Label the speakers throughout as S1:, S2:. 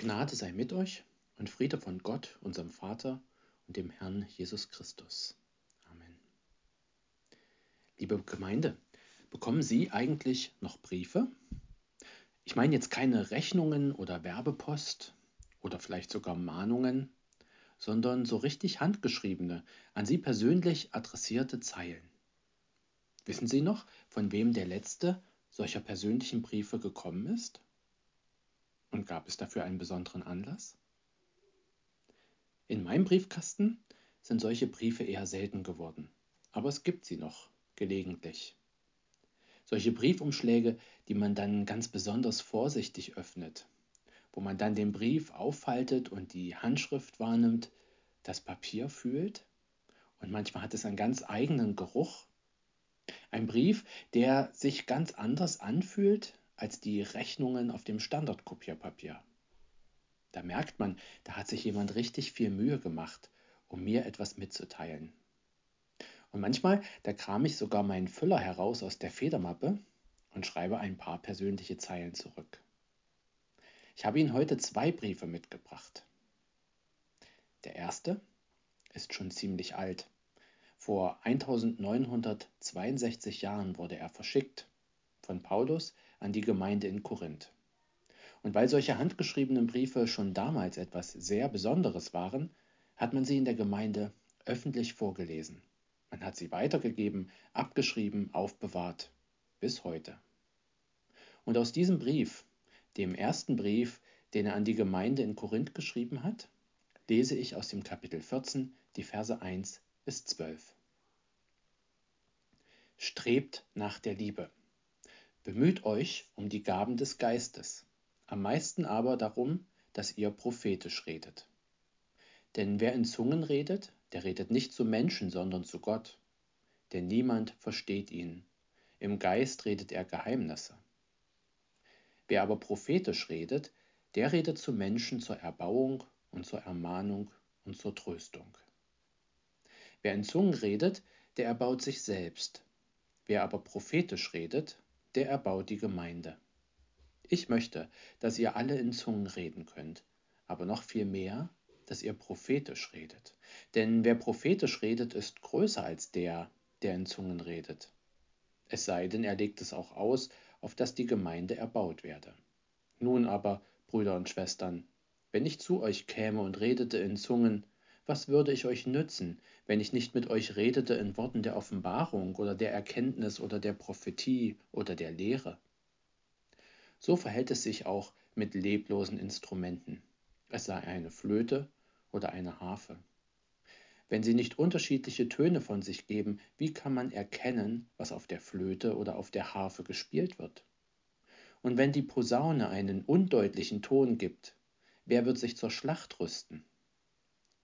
S1: Gnade sei mit euch und Friede von Gott, unserem Vater und dem Herrn Jesus Christus. Amen. Liebe Gemeinde, bekommen Sie eigentlich noch Briefe? Ich meine jetzt keine Rechnungen oder Werbepost oder vielleicht sogar Mahnungen, sondern so richtig handgeschriebene, an Sie persönlich adressierte Zeilen. Wissen Sie noch, von wem der letzte solcher persönlichen Briefe gekommen ist? Und gab es dafür einen besonderen Anlass? In meinem Briefkasten sind solche Briefe eher selten geworden, aber es gibt sie noch, gelegentlich. Solche Briefumschläge, die man dann ganz besonders vorsichtig öffnet, wo man dann den Brief auffaltet und die Handschrift wahrnimmt, das Papier fühlt und manchmal hat es einen ganz eigenen Geruch. Ein Brief, der sich ganz anders anfühlt als die Rechnungen auf dem Standardkopierpapier. Da merkt man, da hat sich jemand richtig viel Mühe gemacht, um mir etwas mitzuteilen. Und manchmal, da kram ich sogar meinen Füller heraus aus der Federmappe und schreibe ein paar persönliche Zeilen zurück. Ich habe Ihnen heute zwei Briefe mitgebracht. Der erste ist schon ziemlich alt. Vor 1962 Jahren wurde er verschickt von Paulus an die Gemeinde in Korinth. Und weil solche handgeschriebenen Briefe schon damals etwas sehr Besonderes waren, hat man sie in der Gemeinde öffentlich vorgelesen. Man hat sie weitergegeben, abgeschrieben, aufbewahrt, bis heute. Und aus diesem Brief, dem ersten Brief, den er an die Gemeinde in Korinth geschrieben hat, lese ich aus dem Kapitel 14 die Verse 1 bis 12. Strebt nach der Liebe Bemüht euch um die Gaben des Geistes, am meisten aber darum, dass ihr prophetisch redet. Denn wer in Zungen redet, der redet nicht zu Menschen, sondern zu Gott. Denn niemand versteht ihn. Im Geist redet er Geheimnisse. Wer aber prophetisch redet, der redet zu Menschen zur Erbauung und zur Ermahnung und zur Tröstung. Wer in Zungen redet, der erbaut sich selbst. Wer aber prophetisch redet, der erbaut die Gemeinde. Ich möchte, dass ihr alle in Zungen reden könnt, aber noch viel mehr, dass ihr prophetisch redet. Denn wer prophetisch redet, ist größer als der, der in Zungen redet. Es sei denn, er legt es auch aus, auf dass die Gemeinde erbaut werde. Nun aber, Brüder und Schwestern, wenn ich zu euch käme und redete in Zungen, was würde ich euch nützen, wenn ich nicht mit euch redete in Worten der Offenbarung oder der Erkenntnis oder der Prophetie oder der Lehre? So verhält es sich auch mit leblosen Instrumenten, es sei eine Flöte oder eine Harfe. Wenn sie nicht unterschiedliche Töne von sich geben, wie kann man erkennen, was auf der Flöte oder auf der Harfe gespielt wird? Und wenn die Posaune einen undeutlichen Ton gibt, wer wird sich zur Schlacht rüsten?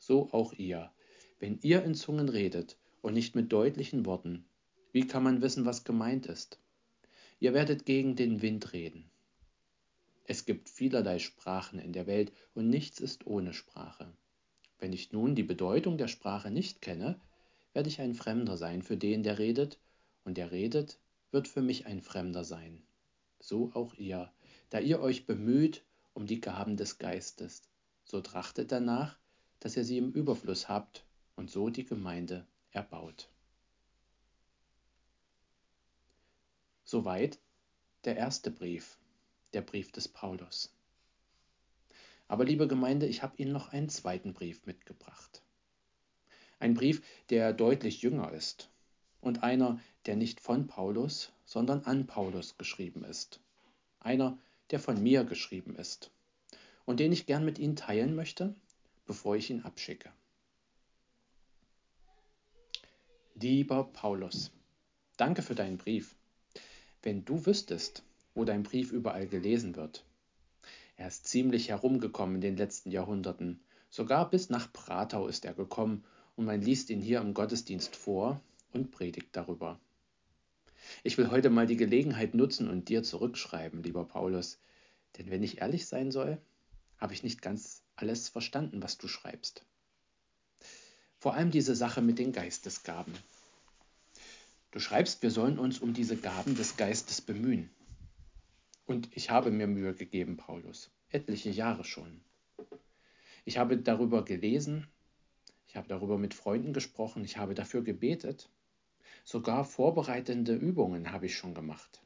S1: So auch ihr. Wenn ihr in Zungen redet und nicht mit deutlichen Worten, wie kann man wissen, was gemeint ist? Ihr werdet gegen den Wind reden. Es gibt vielerlei Sprachen in der Welt und nichts ist ohne Sprache. Wenn ich nun die Bedeutung der Sprache nicht kenne, werde ich ein Fremder sein für den, der redet, und der redet, wird für mich ein Fremder sein. So auch ihr, da ihr euch bemüht um die Gaben des Geistes, so trachtet danach, dass ihr sie im Überfluss habt und so die Gemeinde erbaut. Soweit der erste Brief, der Brief des Paulus. Aber liebe Gemeinde, ich habe Ihnen noch einen zweiten Brief mitgebracht. Ein Brief, der deutlich jünger ist und einer, der nicht von Paulus, sondern an Paulus geschrieben ist. Einer, der von mir geschrieben ist und den ich gern mit Ihnen teilen möchte bevor ich ihn abschicke. Lieber Paulus, danke für deinen Brief. Wenn du wüsstest, wo dein Brief überall gelesen wird. Er ist ziemlich herumgekommen in den letzten Jahrhunderten. Sogar bis nach Pratau ist er gekommen und man liest ihn hier im Gottesdienst vor und predigt darüber. Ich will heute mal die Gelegenheit nutzen und dir zurückschreiben, lieber Paulus, denn wenn ich ehrlich sein soll, habe ich nicht ganz alles verstanden, was du schreibst. Vor allem diese Sache mit den Geistesgaben. Du schreibst, wir sollen uns um diese Gaben des Geistes bemühen. Und ich habe mir Mühe gegeben, Paulus, etliche Jahre schon. Ich habe darüber gelesen, ich habe darüber mit Freunden gesprochen, ich habe dafür gebetet. Sogar vorbereitende Übungen habe ich schon gemacht.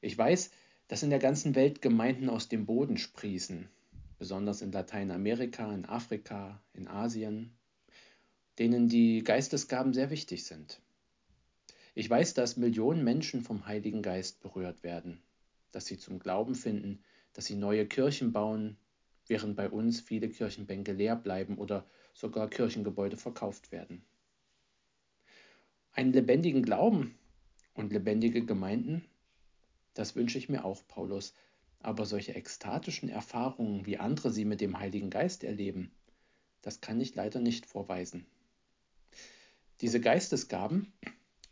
S1: Ich weiß, dass in der ganzen Welt Gemeinden aus dem Boden sprießen, besonders in Lateinamerika, in Afrika, in Asien, denen die Geistesgaben sehr wichtig sind. Ich weiß, dass Millionen Menschen vom Heiligen Geist berührt werden, dass sie zum Glauben finden, dass sie neue Kirchen bauen, während bei uns viele Kirchenbänke leer bleiben oder sogar Kirchengebäude verkauft werden. Einen lebendigen Glauben und lebendige Gemeinden, das wünsche ich mir auch, Paulus. Aber solche ekstatischen Erfahrungen, wie andere sie mit dem Heiligen Geist erleben, das kann ich leider nicht vorweisen. Diese Geistesgaben,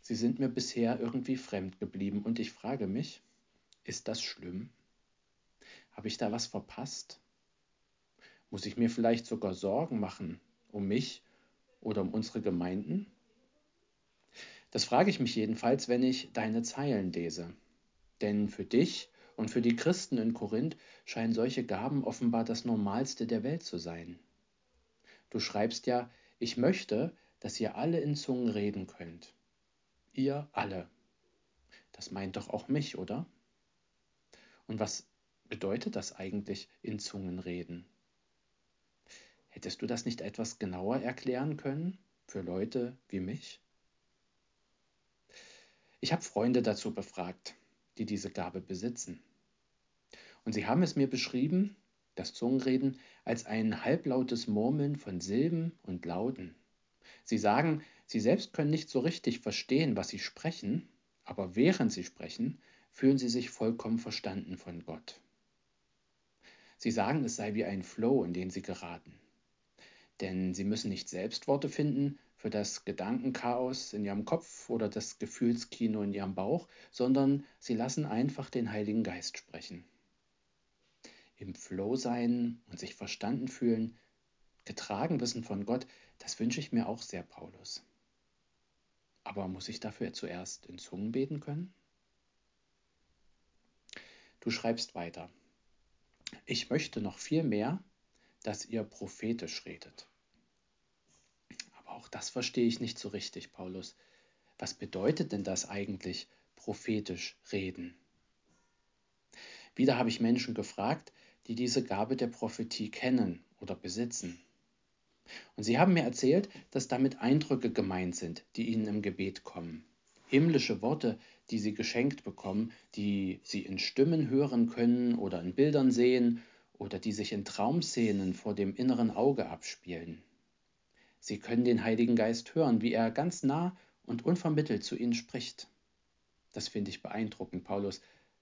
S1: sie sind mir bisher irgendwie fremd geblieben und ich frage mich, ist das schlimm? Habe ich da was verpasst? Muss ich mir vielleicht sogar Sorgen machen um mich oder um unsere Gemeinden? Das frage ich mich jedenfalls, wenn ich deine Zeilen lese. Denn für dich und für die Christen in Korinth scheinen solche Gaben offenbar das Normalste der Welt zu sein. Du schreibst ja, ich möchte, dass ihr alle in Zungen reden könnt. Ihr alle. Das meint doch auch mich, oder? Und was bedeutet das eigentlich in Zungen reden? Hättest du das nicht etwas genauer erklären können für Leute wie mich? Ich habe Freunde dazu befragt, die diese Gabe besitzen. Und sie haben es mir beschrieben, das Zungenreden, als ein halblautes Murmeln von Silben und Lauten. Sie sagen, sie selbst können nicht so richtig verstehen, was sie sprechen, aber während sie sprechen, fühlen sie sich vollkommen verstanden von Gott. Sie sagen, es sei wie ein Flow, in den sie geraten denn sie müssen nicht selbst Worte finden für das Gedankenchaos in ihrem Kopf oder das Gefühlskino in ihrem Bauch, sondern sie lassen einfach den Heiligen Geist sprechen. Im Flow sein und sich verstanden fühlen, getragen wissen von Gott, das wünsche ich mir auch sehr, Paulus. Aber muss ich dafür zuerst in Zungen beten können? Du schreibst weiter. Ich möchte noch viel mehr, dass ihr prophetisch redet. Das verstehe ich nicht so richtig, Paulus. Was bedeutet denn das eigentlich, prophetisch reden? Wieder habe ich Menschen gefragt, die diese Gabe der Prophetie kennen oder besitzen. Und sie haben mir erzählt, dass damit Eindrücke gemeint sind, die ihnen im Gebet kommen. Himmlische Worte, die sie geschenkt bekommen, die sie in Stimmen hören können oder in Bildern sehen oder die sich in Traumszenen vor dem inneren Auge abspielen. Sie können den Heiligen Geist hören, wie er ganz nah und unvermittelt zu ihnen spricht. Das finde ich beeindruckend, Paulus,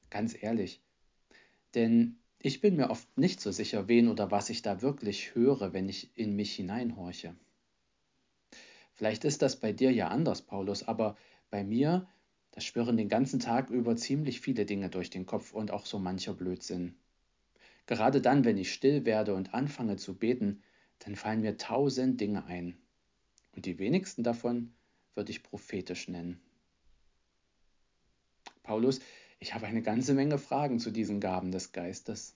S1: ganz ehrlich. Denn ich bin mir oft nicht so sicher, wen oder was ich da wirklich höre, wenn ich in mich hineinhorche. Vielleicht ist das bei dir ja anders, Paulus, aber bei mir, da schwirren den ganzen Tag über ziemlich viele Dinge durch den Kopf und auch so mancher Blödsinn. Gerade dann, wenn ich still werde und anfange zu beten, dann fallen mir tausend Dinge ein. Und die wenigsten davon würde ich prophetisch nennen. Paulus, ich habe eine ganze Menge Fragen zu diesen Gaben des Geistes.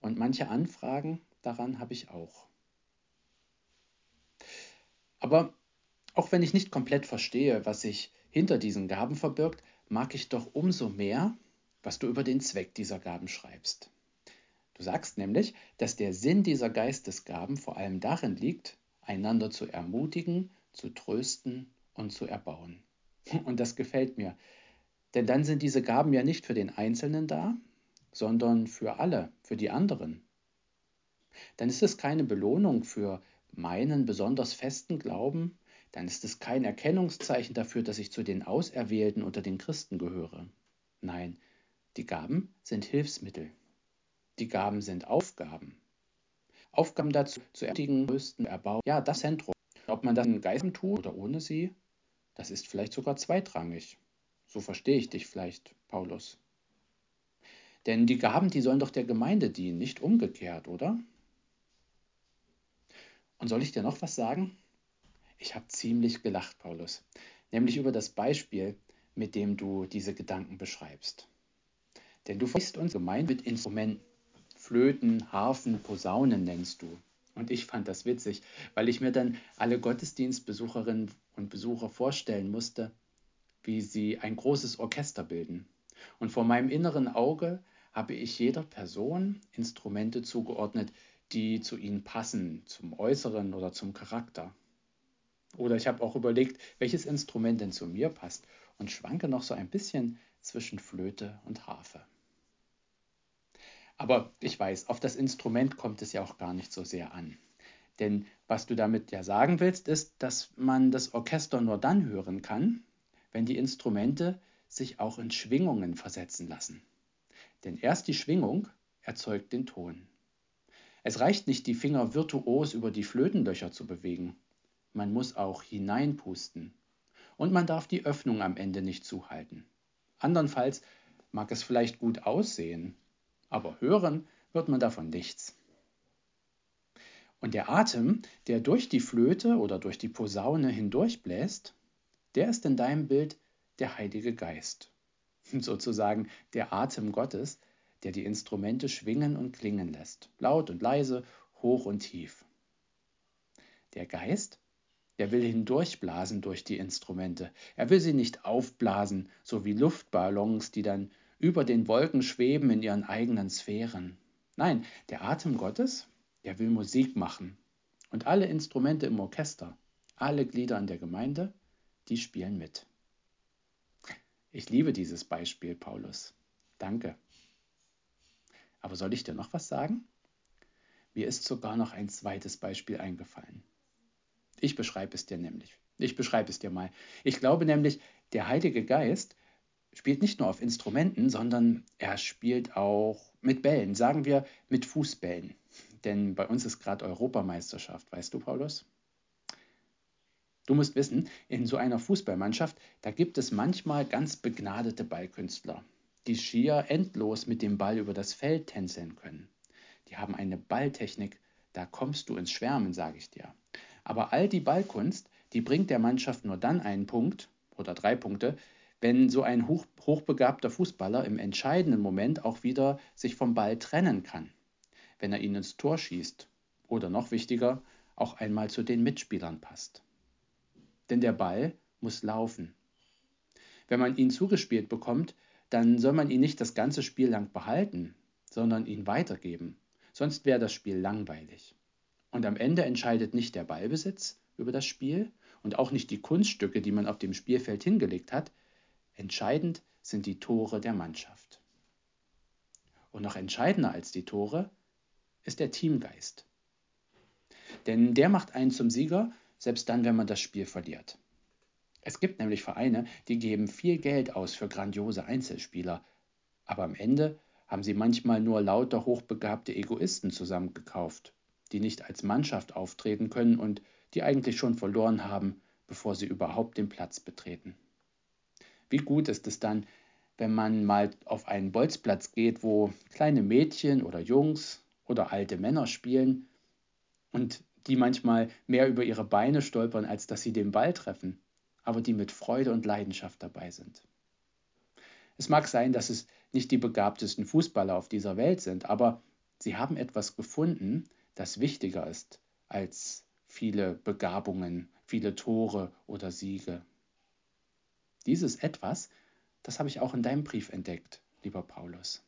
S1: Und manche Anfragen daran habe ich auch. Aber auch wenn ich nicht komplett verstehe, was sich hinter diesen Gaben verbirgt, mag ich doch umso mehr, was du über den Zweck dieser Gaben schreibst. Du sagst nämlich, dass der Sinn dieser Geistesgaben vor allem darin liegt, einander zu ermutigen, zu trösten und zu erbauen. Und das gefällt mir, denn dann sind diese Gaben ja nicht für den Einzelnen da, sondern für alle, für die anderen. Dann ist es keine Belohnung für meinen besonders festen Glauben, dann ist es kein Erkennungszeichen dafür, dass ich zu den Auserwählten unter den Christen gehöre. Nein, die Gaben sind Hilfsmittel. Die Gaben sind Aufgaben. Aufgaben dazu, zu ermutigen, größten, erbauen. Ja, das Zentrum. Ob man das in Geistern tut oder ohne sie, das ist vielleicht sogar zweitrangig. So verstehe ich dich vielleicht, Paulus. Denn die Gaben, die sollen doch der Gemeinde dienen, nicht umgekehrt, oder? Und soll ich dir noch was sagen? Ich habe ziemlich gelacht, Paulus, nämlich über das Beispiel, mit dem du diese Gedanken beschreibst. Denn du weißt uns gemeint mit Instrumenten. Flöten, Harfen, Posaunen nennst du. Und ich fand das witzig, weil ich mir dann alle Gottesdienstbesucherinnen und Besucher vorstellen musste, wie sie ein großes Orchester bilden. Und vor meinem inneren Auge habe ich jeder Person Instrumente zugeordnet, die zu ihnen passen, zum Äußeren oder zum Charakter. Oder ich habe auch überlegt, welches Instrument denn zu mir passt und schwanke noch so ein bisschen zwischen Flöte und Harfe. Aber ich weiß, auf das Instrument kommt es ja auch gar nicht so sehr an. Denn was du damit ja sagen willst, ist, dass man das Orchester nur dann hören kann, wenn die Instrumente sich auch in Schwingungen versetzen lassen. Denn erst die Schwingung erzeugt den Ton. Es reicht nicht, die Finger virtuos über die Flötenlöcher zu bewegen. Man muss auch hineinpusten. Und man darf die Öffnung am Ende nicht zuhalten. Andernfalls mag es vielleicht gut aussehen, aber hören wird man davon nichts. Und der Atem, der durch die Flöte oder durch die Posaune hindurchbläst, der ist in deinem Bild der Heilige Geist. Sozusagen der Atem Gottes, der die Instrumente schwingen und klingen lässt, laut und leise, hoch und tief. Der Geist, der will hindurchblasen durch die Instrumente. Er will sie nicht aufblasen, so wie Luftballons, die dann über den Wolken schweben in ihren eigenen Sphären. Nein, der Atem Gottes, der will Musik machen. Und alle Instrumente im Orchester, alle Glieder in der Gemeinde, die spielen mit. Ich liebe dieses Beispiel, Paulus. Danke. Aber soll ich dir noch was sagen? Mir ist sogar noch ein zweites Beispiel eingefallen. Ich beschreibe es dir nämlich. Ich beschreibe es dir mal. Ich glaube nämlich, der Heilige Geist spielt nicht nur auf Instrumenten, sondern er spielt auch mit Bällen, sagen wir mit Fußbällen. Denn bei uns ist gerade Europameisterschaft, weißt du, Paulus? Du musst wissen, in so einer Fußballmannschaft, da gibt es manchmal ganz begnadete Ballkünstler, die schier endlos mit dem Ball über das Feld tänzeln können. Die haben eine Balltechnik, da kommst du ins Schwärmen, sage ich dir. Aber all die Ballkunst, die bringt der Mannschaft nur dann einen Punkt oder drei Punkte, wenn so ein hoch, hochbegabter Fußballer im entscheidenden Moment auch wieder sich vom Ball trennen kann, wenn er ihn ins Tor schießt oder noch wichtiger, auch einmal zu den Mitspielern passt. Denn der Ball muss laufen. Wenn man ihn zugespielt bekommt, dann soll man ihn nicht das ganze Spiel lang behalten, sondern ihn weitergeben. Sonst wäre das Spiel langweilig. Und am Ende entscheidet nicht der Ballbesitz über das Spiel und auch nicht die Kunststücke, die man auf dem Spielfeld hingelegt hat, Entscheidend sind die Tore der Mannschaft. Und noch entscheidender als die Tore ist der Teamgeist. Denn der macht einen zum Sieger, selbst dann, wenn man das Spiel verliert. Es gibt nämlich Vereine, die geben viel Geld aus für grandiose Einzelspieler, aber am Ende haben sie manchmal nur lauter hochbegabte Egoisten zusammengekauft, die nicht als Mannschaft auftreten können und die eigentlich schon verloren haben, bevor sie überhaupt den Platz betreten. Wie gut ist es dann, wenn man mal auf einen Bolzplatz geht, wo kleine Mädchen oder Jungs oder alte Männer spielen und die manchmal mehr über ihre Beine stolpern, als dass sie den Ball treffen, aber die mit Freude und Leidenschaft dabei sind. Es mag sein, dass es nicht die begabtesten Fußballer auf dieser Welt sind, aber sie haben etwas gefunden, das wichtiger ist als viele Begabungen, viele Tore oder Siege. Dieses etwas, das habe ich auch in deinem Brief entdeckt, lieber Paulus.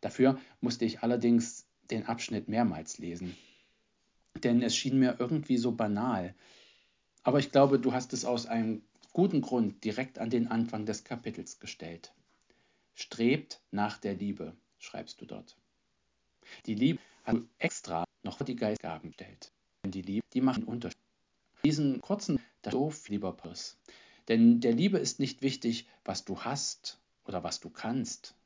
S1: Dafür musste ich allerdings den Abschnitt mehrmals lesen, denn es schien mir irgendwie so banal. Aber ich glaube, du hast es aus einem guten Grund direkt an den Anfang des Kapitels gestellt. Strebt nach der Liebe, schreibst du dort. Die Liebe hat extra noch die Geistgaben gestellt. Denn die Liebe, die macht einen Unterschied. Diesen kurzen, so, lieber Paulus, denn der Liebe ist nicht wichtig, was du hast oder was du kannst.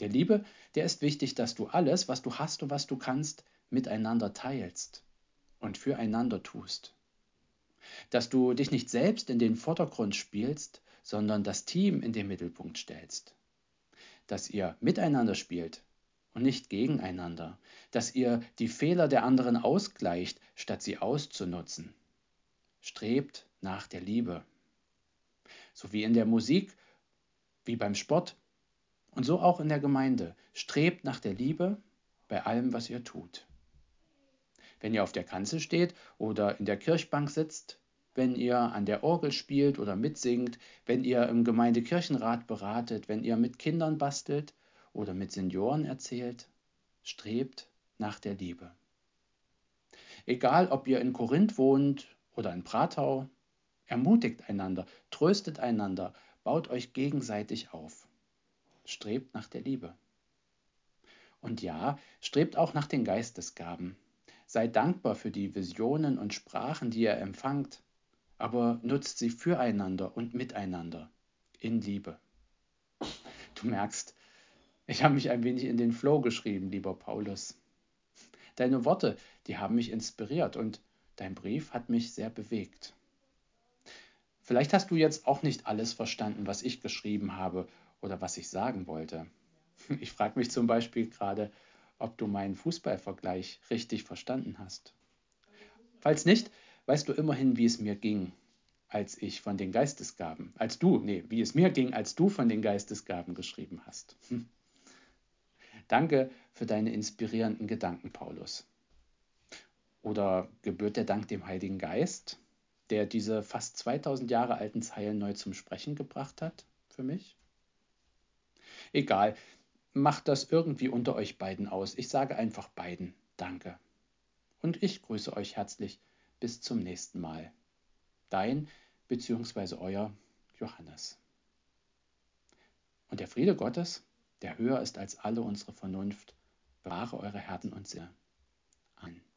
S1: Der Liebe, der ist wichtig, dass du alles, was du hast und was du kannst, miteinander teilst und füreinander tust. Dass du dich nicht selbst in den Vordergrund spielst, sondern das Team in den Mittelpunkt stellst. Dass ihr miteinander spielt und nicht gegeneinander. Dass ihr die Fehler der anderen ausgleicht, statt sie auszunutzen. Strebt nach der Liebe so wie in der Musik, wie beim Sport Und so auch in der Gemeinde. Strebt nach der Liebe bei allem, was ihr tut. Wenn ihr auf der Kanzel steht oder in der Kirchbank sitzt, wenn ihr an der Orgel spielt oder mitsingt, wenn ihr im Gemeindekirchenrat beratet, wenn ihr mit Kindern bastelt oder mit Senioren erzählt, strebt nach der Liebe. Egal, ob ihr in Korinth wohnt oder in Pratau, ermutigt einander, tröstet einander, baut euch gegenseitig auf. Strebt nach der Liebe. Und ja, strebt auch nach den Geistesgaben. Seid dankbar für die Visionen und Sprachen, die ihr empfangt, aber nutzt sie füreinander und miteinander in Liebe. Du merkst, ich habe mich ein wenig in den Flow geschrieben, lieber Paulus. Deine Worte, die haben mich inspiriert und dein Brief hat mich sehr bewegt. Vielleicht hast du jetzt auch nicht alles verstanden, was ich geschrieben habe oder was ich sagen wollte. Ich frage mich zum Beispiel gerade, ob du meinen Fußballvergleich richtig verstanden hast. Falls nicht, weißt du immerhin, wie es mir ging, als ich von den Geistesgaben, als du, nee, wie es mir ging, als du von den Geistesgaben geschrieben hast. Danke für deine inspirierenden Gedanken, Paulus. Oder gebührt der Dank dem Heiligen Geist, der diese fast 2000 Jahre alten Zeilen neu zum Sprechen gebracht hat für mich? Egal, macht das irgendwie unter euch beiden aus. Ich sage einfach beiden Danke. Und ich grüße euch herzlich. Bis zum nächsten Mal. Dein bzw. euer Johannes. Und der Friede Gottes, der höher ist als alle unsere Vernunft, bewahre eure Herzen und Sinne. Amen.